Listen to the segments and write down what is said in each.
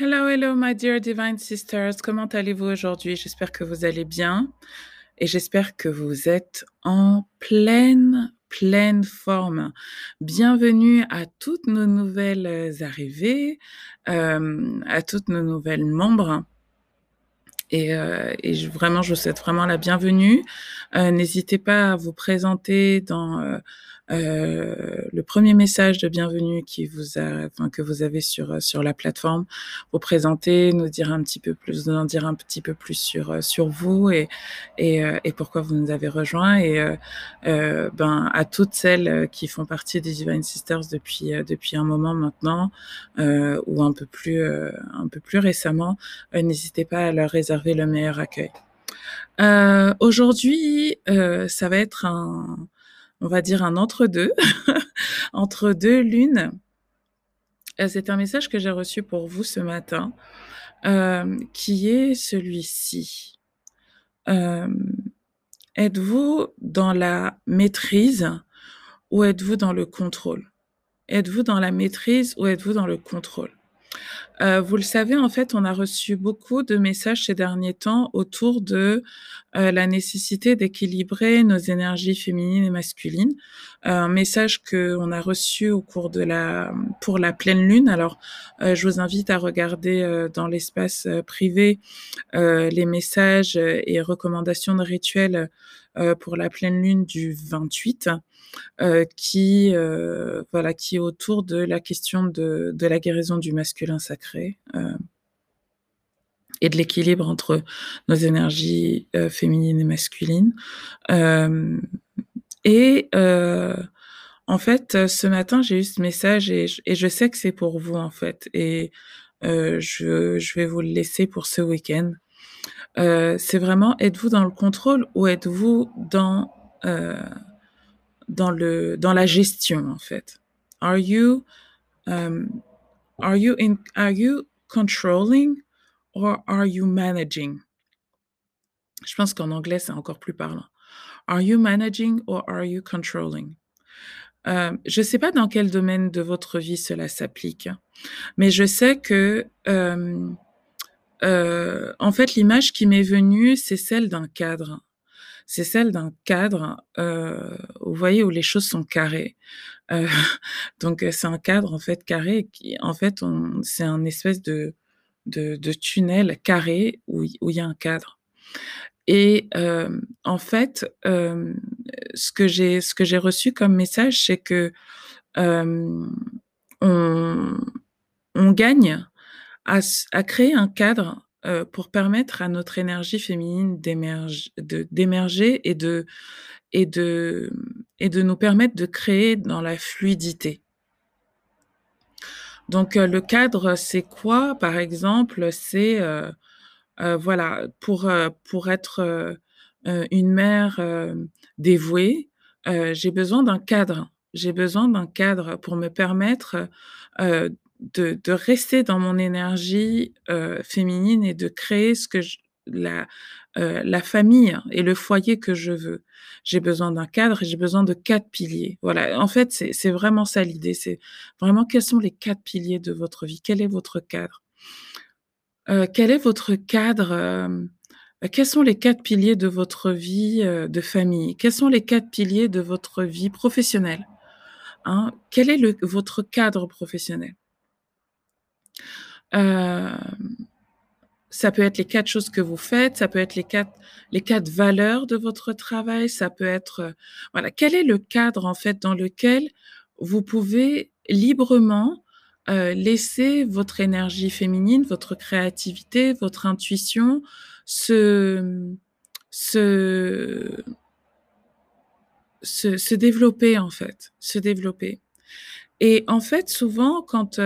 Hello, hello, my dear divine sisters. Comment allez-vous aujourd'hui? J'espère que vous allez bien et j'espère que vous êtes en pleine, pleine forme. Bienvenue à toutes nos nouvelles arrivées, euh, à toutes nos nouvelles membres. Et, euh, et je, vraiment, je vous souhaite vraiment la bienvenue. Euh, N'hésitez pas à vous présenter dans euh, euh, le premier message de bienvenue qui vous a, enfin, que vous avez sur sur la plateforme, vous présenter, nous dire un petit peu plus, nous en dire un petit peu plus sur sur vous et et, euh, et pourquoi vous nous avez rejoints et euh, euh, ben à toutes celles qui font partie des Divine Sisters depuis depuis un moment maintenant ou un peu plus un peu plus récemment, n'hésitez pas à leur réserver le meilleur accueil. Aujourd'hui, ça va être un on va dire un entre-deux, entre deux lunes. Euh, c'est un message que j'ai reçu pour vous ce matin, euh, qui est celui-ci. Euh, êtes-vous dans la maîtrise ou êtes-vous dans le contrôle? Êtes-vous dans la maîtrise ou êtes-vous dans le contrôle? Euh, vous le savez, en fait, on a reçu beaucoup de messages ces derniers temps autour de euh, la nécessité d'équilibrer nos énergies féminines et masculines. Euh, un message que on a reçu au cours de la pour la pleine lune. Alors, je vous invite à regarder dans l'espace privé les messages et recommandations de rituels pour la pleine lune du 28 euh, qui euh, voilà qui est autour de la question de, la guérison du masculin sacré euh, et de l'équilibre entre nos énergies euh, féminines et masculines. Euh, et euh, en fait, ce matin, j'ai eu ce message et, et je sais que c'est pour vous en fait. Et je, je vais vous le laisser pour ce week-end. C'est vraiment êtes-vous dans le contrôle ou êtes-vous dans dans le dans la gestion en fait? Are you um, are you in are you controlling or are you managing? Je pense qu'en anglais c'est encore plus parlant. Are you managing or are you controlling? Euh, je ne sais pas dans quel domaine de votre vie cela s'applique, mais je sais que euh, euh, en fait l'image qui m'est venue c'est celle d'un cadre c'est celle d'un cadre, euh, vous voyez, où les choses sont carrées. Euh, donc c'est un cadre en fait carré qui, en fait, c'est un espèce de, de, tunnel carré où, il y a un cadre. Et en fait, ce que j'ai ce que j'ai reçu comme message, c'est que on, on gagne à, créer un cadre euh, pour permettre à notre énergie féminine d'émerger, et de, nous permettre de créer dans la fluidité. Donc euh, le cadre, c'est quoi? Par exemple, c'est euh, voilà pour pour être une mère dévouée, j'ai besoin d'un cadre. J'ai besoin d'un cadre pour me permettre de, rester dans mon énergie euh, féminine et de créer ce que je, la, euh, la famille et le foyer que je veux. J'ai besoin d'un cadre et j'ai besoin de quatre piliers. Voilà, en fait, c'est vraiment ça l'idée. C'est vraiment quels sont les quatre piliers de votre vie? Quel est votre cadre? Euh, Quel est votre cadre Quels sont les quatre piliers de votre vie de famille? Quels sont les quatre piliers de votre vie professionnelle? Hein? Quel est le, votre cadre professionnel? Euh, ça peut être les quatre choses que vous faites, ça peut être les quatre les quatre valeurs de votre travail, ça peut être euh, voilà quel est le cadre en fait dans lequel vous pouvez librement euh, laisser votre énergie féminine, votre créativité, votre intuition se se se, se développer en fait, se développer. Et en fait, souvent quand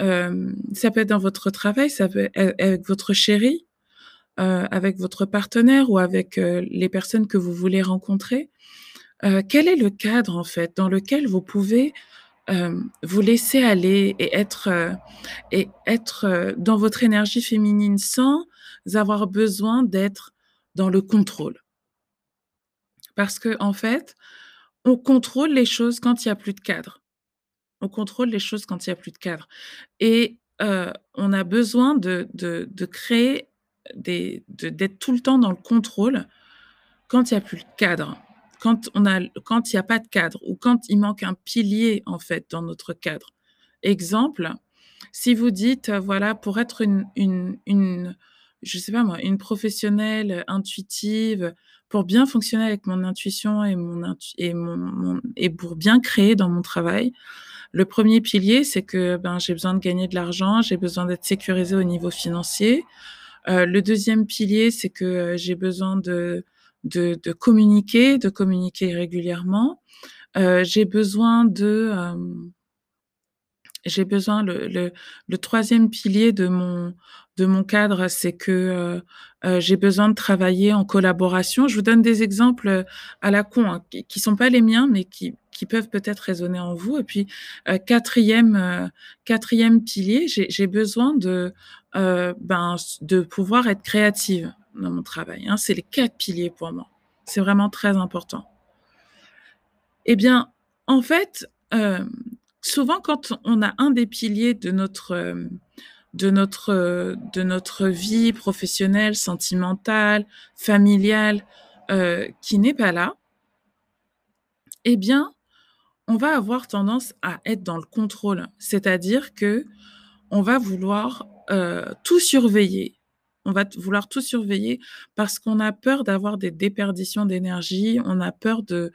euh, ça peut être dans votre travail, ça peut être avec votre chéri, euh, avec votre partenaire ou avec euh, les personnes que vous voulez rencontrer. Euh, quel est le cadre en fait dans lequel vous pouvez vous laisser aller et être et être dans votre énergie féminine sans avoir besoin d'être dans le contrôle? Parce que en fait, on contrôle les choses quand il y a plus de cadre. On contrôle les choses quand il y a plus de cadre. Et euh, on a besoin de, de, de créer d'être tout le temps dans le contrôle quand il n'y a plus le cadre, quand il n'y a pas de cadre ou quand il manque un pilier en fait dans notre cadre. Exemple, si vous dites voilà pour être une, une, je sais pas moi, une professionnelle intuitive, pour bien fonctionner avec mon intuition et mon, et mon, et pour bien créer dans mon travail, le premier pilier, c'est que ben, j'ai besoin de gagner de l'argent, j'ai besoin d'être sécurisé au niveau financier. Euh, le deuxième pilier, c'est que euh, j'ai besoin de, de, de, communiquer, de communiquer régulièrement. Euh, j'ai besoin de... J'ai besoin, le, le, le, troisième pilier de mon, de mon cadre, c'est que euh, euh, j'ai besoin de travailler en collaboration. Je vous donne des exemples euh, à la con, hein, qui, qui sont pas les miens, mais qui, qui peuvent peut-être résonner en vous. Et puis quatrième, quatrième pilier, j'ai besoin de, ben, de pouvoir être créative dans mon travail. Hein. C'est les quatre piliers pour moi. C'est vraiment très important. Eh bien, en fait, souvent quand on a un des piliers de notre de notre, de notre vie professionnelle, sentimentale, familiale, euh, qui n'est pas là, eh bien, on va avoir tendance à être dans le contrôle. C'est-à-dire que on va vouloir euh, tout surveiller. On va vouloir tout surveiller parce qu'on a peur d'avoir des déperditions d'énergie, on a peur de,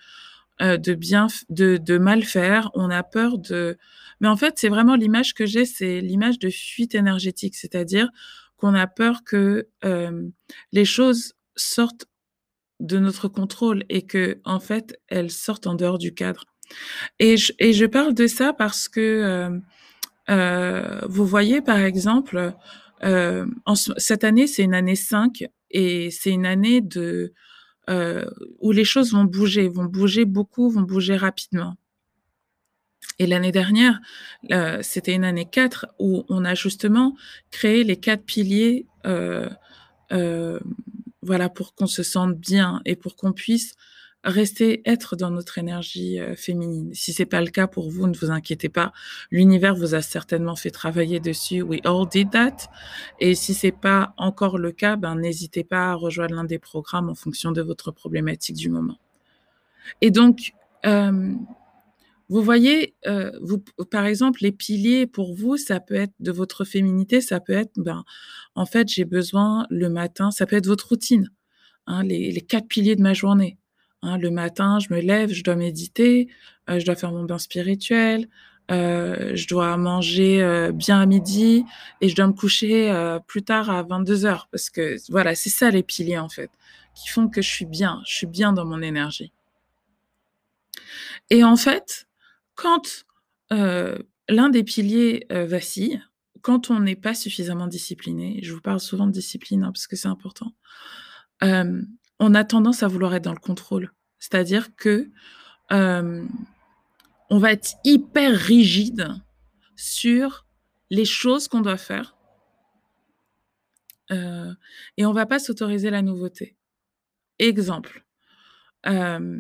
euh, de bien, de, de mal faire, on a peur de, mais en fait, c'est vraiment l'image que j'ai, c'est l'image de fuite énergétique, c'est-à-dire qu'on a peur que euh, les choses sortent de notre contrôle et que en fait elles sortent en dehors du cadre. Et je, et je parle de ça parce que euh, euh, vous voyez par exemple euh, en, cette année c'est une année 5 et c'est une année de euh, où les choses vont bouger, vont bouger beaucoup, vont bouger rapidement. Et l'année dernière, euh, c'était une année 4 où on a justement créé les quatre piliers euh, voilà, pour qu'on se sente bien et pour qu'on puisse rester, être dans notre énergie euh, féminine. Si c'est pas le cas pour vous, ne vous inquiétez pas. L'univers vous a certainement fait travailler dessus. We all did that. Et si c'est pas encore le cas, ben, n'hésitez pas à rejoindre l'un des programmes en fonction de votre problématique du moment. Et donc, euh, vous voyez, euh, vous, par exemple, les piliers pour vous, ça peut être de votre féminité, ça peut être, ben, en fait, j'ai besoin le matin, ça peut être votre routine, hein, les, les, quatre piliers de ma journée. Hein, le matin, je me lève, je dois méditer, euh, je dois faire mon bain spirituel, euh, je dois manger euh, bien à midi et je dois me coucher plus tard à 22 heures parce que voilà, c'est ça les piliers en fait qui font que je suis bien, je suis bien dans mon énergie. Et en fait, quand l'un des piliers vacille, quand on n'est pas suffisamment discipliné, je vous parle souvent de discipline hein, parce que c'est important, on a tendance à vouloir être dans le contrôle. C'est-à-dire que on va être hyper rigide sur les choses qu'on doit faire et on va pas s'autoriser la nouveauté. Exemple. Euh,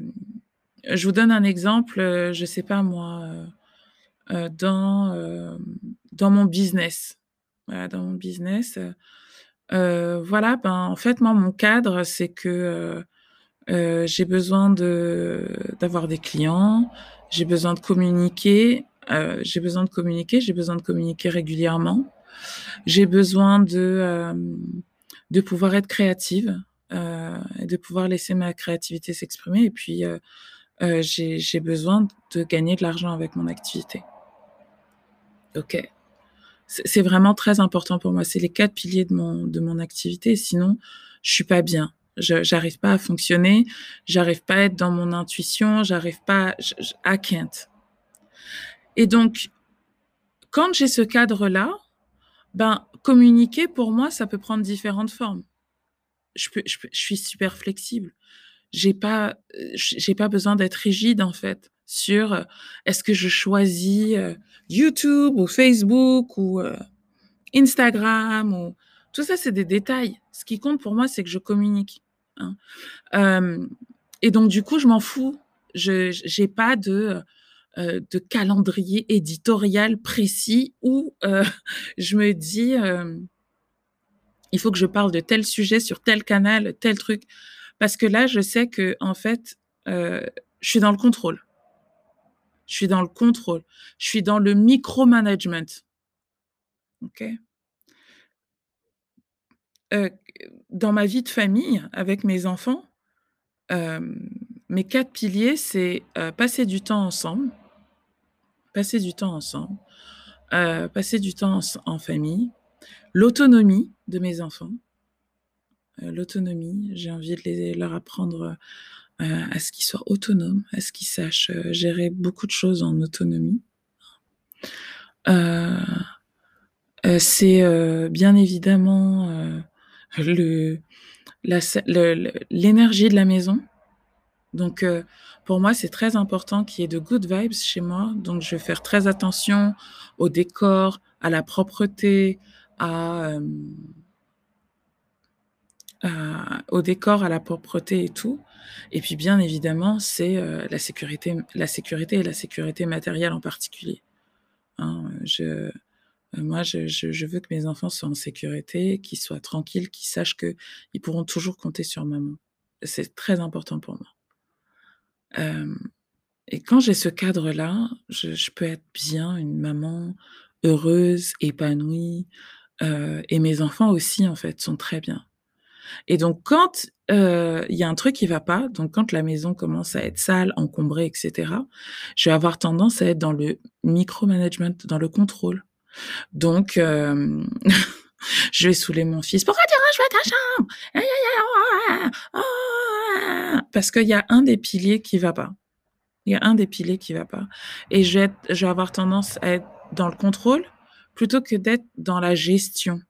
je vous donne un exemple, euh, je sais pas moi, euh, euh, dans, euh, dans mon business. Voilà, dans mon business. Euh, voilà, ben, en fait, moi, mon cadre, c'est que j'ai besoin de d'avoir des clients, j'ai besoin de communiquer, j'ai besoin de communiquer, j'ai besoin de communiquer régulièrement, j'ai besoin de de pouvoir être créative et de pouvoir laisser ma créativité s'exprimer et puis euh, j'ai besoin de gagner de l'argent avec mon activité. Ok. C'est vraiment très important pour moi. C'est les quatre piliers de mon, de mon activité. Sinon, je suis pas bien. J'arrive pas à fonctionner. J'arrive pas à être dans mon intuition. J'arrive pas. Je, I can't. Et donc, quand j'ai ce cadre-là, ben communiquer pour moi, ça peut prendre différentes formes. Je, suis super flexible j'ai pas j'ai pas besoin d'être rigide en fait sur est-ce que je choisis YouTube ou Facebook ou Instagram ou tout ça c'est des détails. Ce qui compte pour moi c'est que je communique. Hein. Euh, et donc du coup je m'en fous. Je j'ai pas de euh, de calendrier éditorial précis où euh, je me dis, il faut que je parle de tel sujet sur tel canal, tel truc. Parce que là, je sais que, en fait, je suis dans le contrôle. Je suis dans le contrôle. Je suis dans le micromanagement. OK? Dans ma vie de famille, avec mes enfants, mes quatre piliers, c'est passer du temps ensemble, passer du temps ensemble, passer du temps en, famille, l'autonomie de mes enfants, l'autonomie, j'ai envie de les, leur apprendre à ce qu'ils soient autonomes, à ce qu'ils sachent gérer beaucoup de choses en autonomie. c'est bien évidemment le l'énergie de la maison. Donc, pour moi, c'est très important qu'il y ait de good vibes chez moi. Donc, je vais faire très attention au décor, à la propreté, à, au décor, à la propreté et tout. Et puis, bien évidemment, c'est la sécurité, la sécurité et la sécurité matérielle en particulier. Hein, je, moi, je, veux que mes enfants soient en sécurité, qu'ils soient tranquilles, qu'ils sachent qu'ils pourront toujours compter sur maman. C'est très important pour moi et quand j'ai ce cadre-là, je, peux être bien, une maman heureuse, épanouie, et mes enfants aussi, en fait, sont très bien. Et donc, quand il y a un truc qui va pas, donc quand la maison commence à être sale, encombrée, etc., je vais avoir tendance à être dans le micromanagement, dans le contrôle. Donc, je vais saouler mon fils. Pourquoi tu ranges ta chambre parce qu'il y a un des piliers qui va pas. Il y a un des piliers qui va pas. Et je vais avoir tendance à être dans le contrôle plutôt que d'être dans la gestion.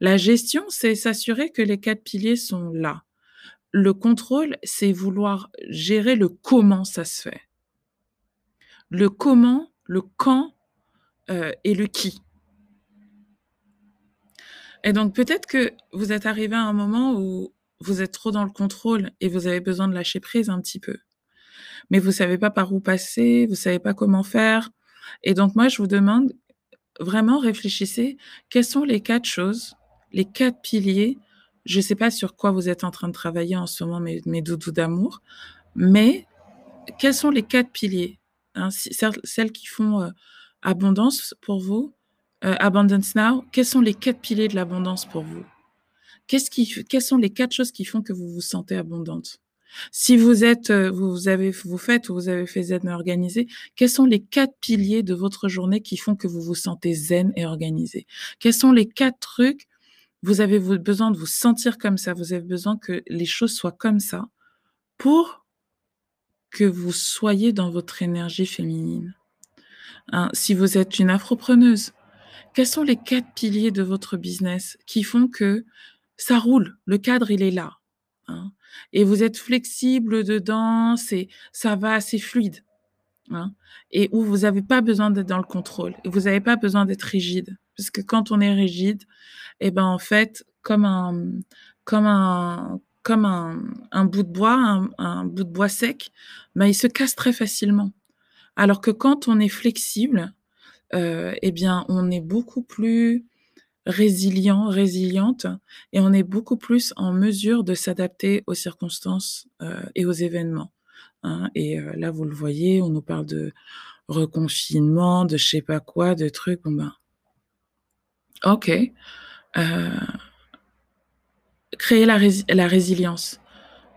La gestion, c'est s'assurer que les quatre piliers sont là. Le contrôle, c'est vouloir gérer le comment ça se fait. Le comment, le quand euh, et le qui. Et donc peut-être que vous êtes arrivé à un moment où vous êtes trop dans le contrôle et vous avez besoin de lâcher prise un petit peu. Mais vous savez pas par où passer, vous savez pas comment faire. Et donc moi, je vous demande vraiment réfléchissez, quelles sont les quatre choses, les quatre piliers? Je sais pas sur quoi vous êtes en train de travailler en ce moment, mes, mes doudous d'amour, mais quels sont les quatre piliers hein, Celles qui font euh, abondance pour vous, euh, Abundance Now, quels sont les quatre piliers de l'abondance pour vous? Qu'est-ce qui, quelles sont les quatre choses qui font que vous vous sentez abondante? Si vous êtes, euh, vous avez, vous faites ou vous avez fait zen organisé, quels sont les quatre piliers de votre journée qui font que vous vous sentez zen et organisé? Quels sont les quatre trucs Vous avez besoin de vous sentir comme ça. Vous avez besoin que les choses soient comme ça pour que vous soyez dans votre énergie féminine? Hein, si vous êtes une afropreneuse, quels sont les quatre piliers de votre business qui font que ça roule, le cadre, il est là. Hein? Et vous êtes flexible dedans, c'est, ça va assez fluide. Hein? Et où vous n'avez pas besoin d'être dans le contrôle. Et vous n'avez pas besoin d'être rigide. Parce que quand on est rigide, eh ben, en fait, comme un, comme un, comme un, un bout de bois, un, un, bout de bois sec, ben, il se casse très facilement. Alors que quand on est flexible, euh, eh bien, on est beaucoup plus résilient, résiliente, et on est beaucoup plus en mesure de s'adapter aux circonstances euh, et aux événements. Hein. Et euh, là, vous le voyez, on nous parle de reconfinement, de je sais pas quoi, de trucs. Bon ben, ok. Créer la, résilience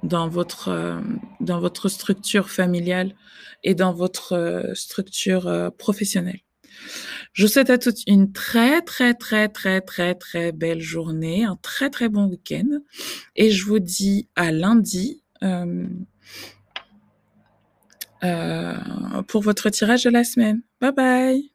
dans votre dans votre structure familiale et dans votre structure professionnelle. Je souhaite à toutes une très, très, très, très, très, très belle journée, un très, très bon week-end. Et je vous dis à lundi euh, euh, pour votre tirage de la semaine. Bye bye